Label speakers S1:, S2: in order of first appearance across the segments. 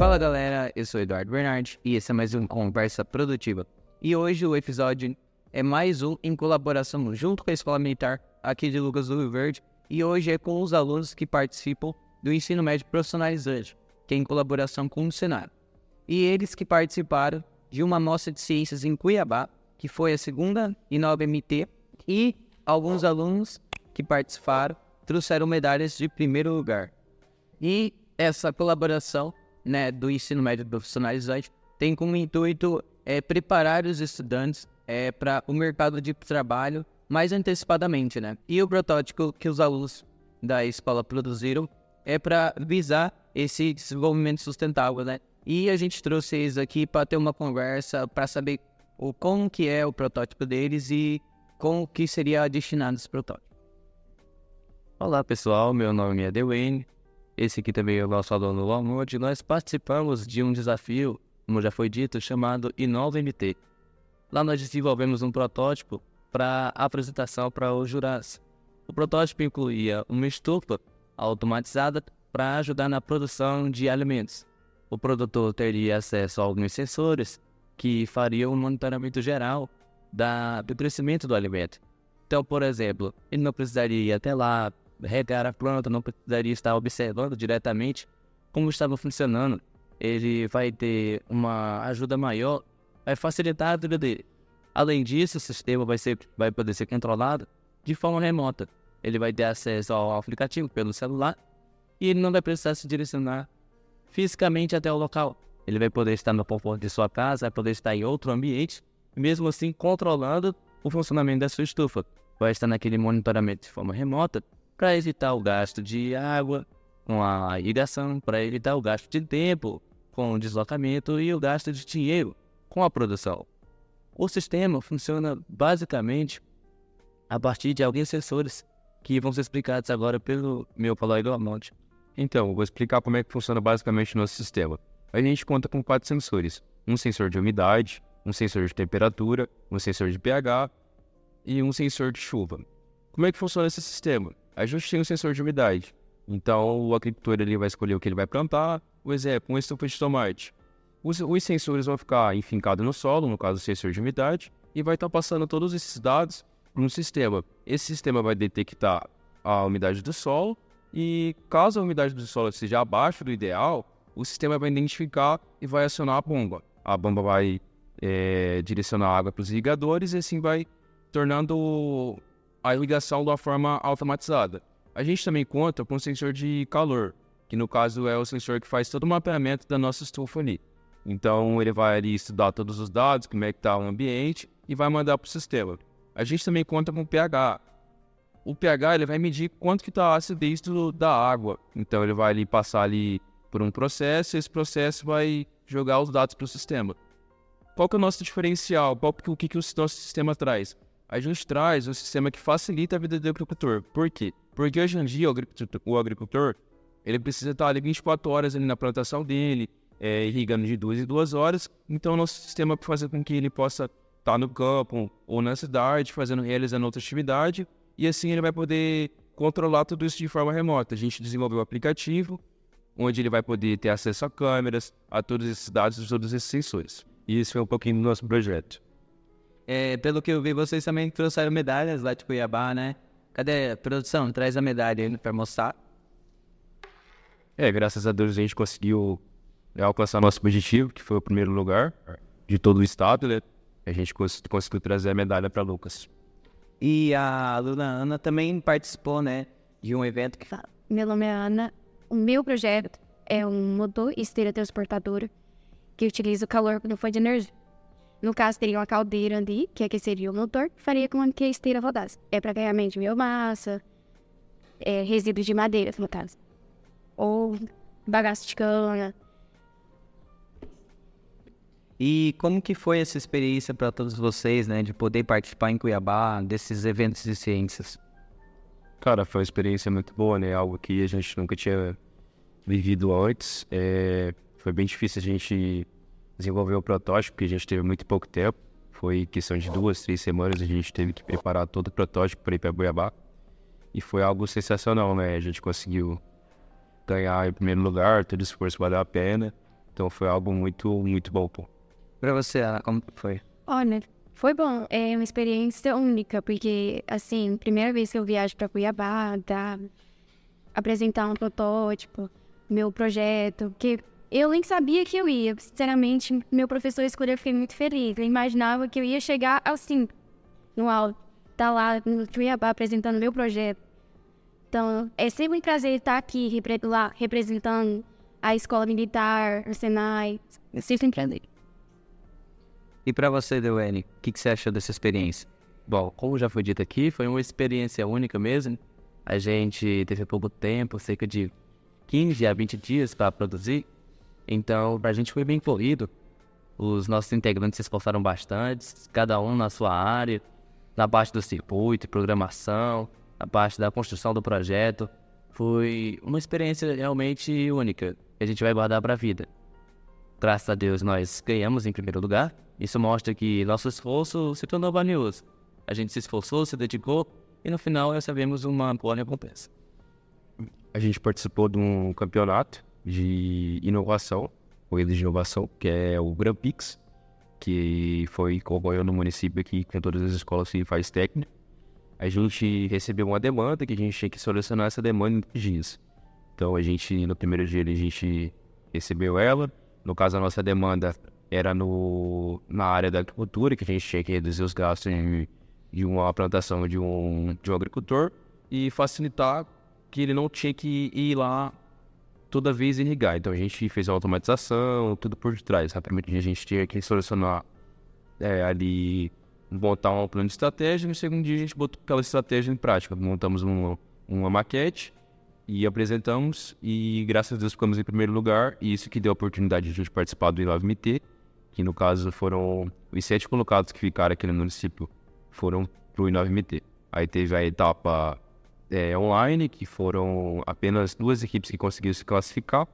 S1: Fala galera, eu sou Eduardo Bernard e esse é mais um Conversa Produtiva. E hoje o episódio é mais um em colaboração junto com a Escola Militar aqui de Lucas do Rio Verde e hoje é com os alunos que participam do ensino médio profissionalizante, que é em colaboração com o Senado. E eles que participaram de uma mostra de ciências em Cuiabá, que foi a segunda Inova MT, e alguns alunos que participaram trouxeram medalhas de primeiro lugar. E essa colaboração né, do ensino médio profissionalizante tem como intuito é, preparar os estudantes é, para o mercado de trabalho mais antecipadamente, né? E o protótipo que os alunos da escola produziram é para visar esse desenvolvimento sustentável, né? E a gente trouxe eles aqui para ter uma conversa, para saber o como que é o protótipo deles e como que seria destinado esse protótipo.
S2: Olá pessoal, meu nome é Dewayne, esse aqui também é o nosso aluno Lomond. Nós participamos de um desafio, como já foi dito, chamado Inova MT. Lá nós desenvolvemos um protótipo para apresentação para os jurados. O protótipo incluía uma estufa automatizada para ajudar na produção de alimentos. O produtor teria acesso a alguns sensores que fariam um monitoramento geral da, do crescimento do alimento. Então, por exemplo, ele não precisaria ir até lá, regar a planta, não precisaria estar observando diretamente como estava funcionando. Ele vai ter uma ajuda maior, vai facilitar a vida dele. Além disso, o sistema vai, ser, vai poder ser controlado de forma remota. Ele vai ter acesso ao aplicativo pelo celular e ele não vai precisar se direcionar fisicamente até o local. Ele vai poder estar no conforto de sua casa, vai poder estar em outro ambiente, mesmo assim controlando o funcionamento da sua estufa. Vai estar naquele monitoramento de forma remota para evitar o gasto de água com a irrigação, para evitar o gasto de tempo com o deslocamento e o gasto de dinheiro com a produção. O sistema funciona basicamente a partir de alguns sensores que vão ser explicados agora pelo meu colega Amante.
S3: Então, vou explicar como é que funciona basicamente o nosso sistema. A gente conta com quatro sensores: um sensor de umidade, um sensor de temperatura, um sensor de pH e um sensor de chuva. Como é que funciona esse sistema? A gente tem um sensor de umidade. Então, o agricultor ele vai escolher o que ele vai plantar. Por exemplo, um estufa de tomate. Os, os sensores vão ficar enfincados no solo, no caso, o sensor de umidade, e vai estar passando todos esses dados para um sistema. Esse sistema vai detectar a umidade do solo e, caso a umidade do solo seja abaixo do ideal, o sistema vai identificar e vai acionar a bomba. A bomba vai é, direcionar a água para os irrigadores e assim vai tornando a irrigação de uma forma automatizada. A gente também conta com um sensor de calor, que no caso é o sensor que faz todo o mapeamento da nossa estufa ali. Então ele vai ali estudar todos os dados, como é que está o ambiente e vai mandar para o sistema. A gente também conta com o pH. O pH ele vai medir quanto que está a acidez do, da água. Então ele vai ali passar ali por um processo e esse processo vai jogar os dados para o sistema. Qual que é o nosso diferencial? Qual, o que, que o nosso sistema traz? A gente traz um sistema que facilita a vida do agricultor. Por quê? Porque hoje em dia o agricultor, o ele precisa estar ali 24 horas ali na plantação dele, é, irrigando de duas em duas horas. Então, nosso sistema fazer com que ele possa estar no campo ou na cidade, fazendo, realizando outra atividade, e assim ele vai poder controlar tudo isso de forma remota. A gente desenvolveu um aplicativo onde ele vai poder ter acesso a câmeras, a todos esses dados, a todos esses sensores. E isso é um pouquinho do nosso projeto.
S1: É, pelo que eu vi, vocês também trouxeram medalhas lá de Cuiabá, né? Cadê a produção? Traz a medalha aí para mostrar.
S3: É, graças a Deus a gente conseguiu alcançar nosso objetivo, que foi o primeiro lugar de todo o estado, né? A gente cons conseguiu trazer a medalha para Lucas.
S1: E a aluna Ana também participou, né? De um evento que.
S4: Meu nome é Ana. O meu projeto é um motor esteira transportadora que utiliza o calor no fonte de energia. No caso, teria uma caldeira ali, que aqueceria o motor, que faria com que a esteira rodasse. É para carregamento de biomassa, é, resíduos de madeira, no caso. Ou bagaço de cana.
S1: E como que foi essa experiência para todos vocês, né, de poder participar em Cuiabá desses eventos de ciências?
S3: Cara, foi uma experiência muito boa, né? Algo que a gente nunca tinha vivido antes. É... Foi bem difícil a gente desenvolver o protótipo, porque a gente teve muito pouco tempo. Foi questão de duas, três semanas, a gente teve que preparar todo o protótipo para ir para Goiabá. E foi algo sensacional, né? A gente conseguiu ganhar em primeiro lugar, todo esforço valeu a pena. Então foi algo muito, muito bom, pô.
S1: Pra você, Ana, como foi?
S4: Olha, foi bom. É uma experiência única, porque, assim, primeira vez que eu viajo para Cuiabá, tá? apresentar um protótipo, meu projeto, que eu nem sabia que eu ia. Sinceramente, meu professor escolheu, eu fiquei muito feliz. Eu imaginava que eu ia chegar assim, no alto, tá lá no Cuiabá apresentando meu projeto. Então, é sempre um prazer estar aqui lá representando a escola militar, o Senai. É sempre um prazer.
S1: E para você, Dewene, o que, que você achou dessa experiência?
S2: Bom, como já foi dito aqui, foi uma experiência única mesmo. A gente teve pouco tempo, cerca de 15 a 20 dias para produzir. Então, para a gente foi bem corrido. Os nossos integrantes se esforçaram bastante, cada um na sua área, na parte do circuito, programação, na parte da construção do projeto. Foi uma experiência realmente única que a gente vai guardar para a vida. Graças a Deus nós ganhamos em primeiro lugar. Isso mostra que nosso esforço se tornou valioso. A gente se esforçou, se dedicou e no final recebemos uma boa recompensa.
S3: A gente participou de um campeonato de inovação, corrida de inovação, que é o Grand Prix, que foi ocorreu no município aqui com todas as escolas que faz técnico a gente recebeu uma demanda que a gente tinha que solucionar essa demanda em dias. Então a gente, no primeiro dia, a gente recebeu ela. No caso, a nossa demanda era no, na área da agricultura, que a gente tinha que reduzir os gastos de, de uma plantação de um, de um agricultor e facilitar que ele não tinha que ir lá toda vez irrigar. Então a gente fez a automatização, tudo por detrás. Rapidamente a gente tinha que solucionar é, ali montar um plano de estratégia, no segundo dia a gente botou aquela estratégia em prática. Montamos uma, uma maquete e apresentamos, e graças a Deus ficamos em primeiro lugar, e isso que deu a oportunidade de a gente participar do I9MT, que no caso foram os sete colocados que ficaram aqui no município, foram para o I9MT. Aí teve a etapa é, online, que foram apenas duas equipes que conseguiram se classificar,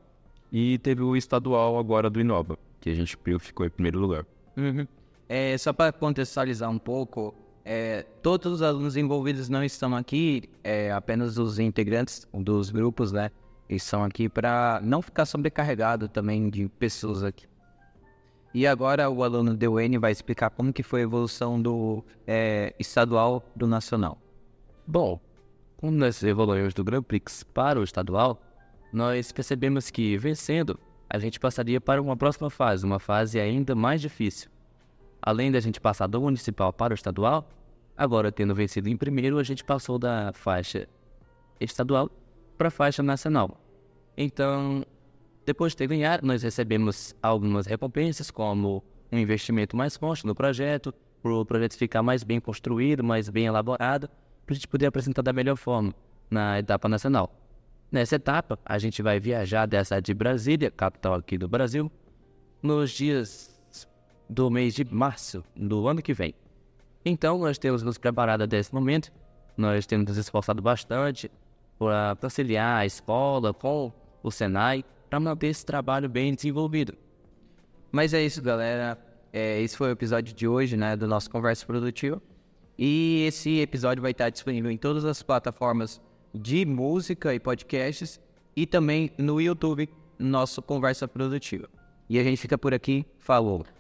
S3: e teve o estadual agora do Inova, que a gente ficou em primeiro lugar.
S1: Uhum. É, só para contextualizar um pouco, é, todos os alunos envolvidos não estão aqui, é, apenas os integrantes dos grupos, né? Estão aqui para não ficar sobrecarregado também de pessoas aqui. E agora o aluno Dewayne vai explicar como que foi a evolução do é, estadual do nacional.
S2: Bom, quando nós evoluímos do Grand Prix para o estadual, nós percebemos que vencendo, a gente passaria para uma próxima fase, uma fase ainda mais difícil além da gente passar do municipal para o estadual, agora tendo vencido em primeiro, a gente passou da faixa estadual para a faixa nacional. Então, depois de ter ganhado, nós recebemos algumas recompensas, como um investimento mais forte no projeto, para o projeto ficar mais bem construído, mais bem elaborado, para a gente poder apresentar da melhor forma na etapa nacional. Nessa etapa, a gente vai viajar dessa de Brasília, capital aqui do Brasil, nos dias do mês de março do ano que vem. Então, nós temos nos preparado até esse momento, nós temos nos esforçado bastante para conciliar a escola com o Senai para manter esse trabalho bem desenvolvido.
S1: Mas é isso, galera. É, esse foi o episódio de hoje, né, do nosso Conversa Produtiva. E esse episódio vai estar disponível em todas as plataformas de música e podcasts e também no YouTube, nosso Conversa Produtiva. E a gente fica por aqui. Falou!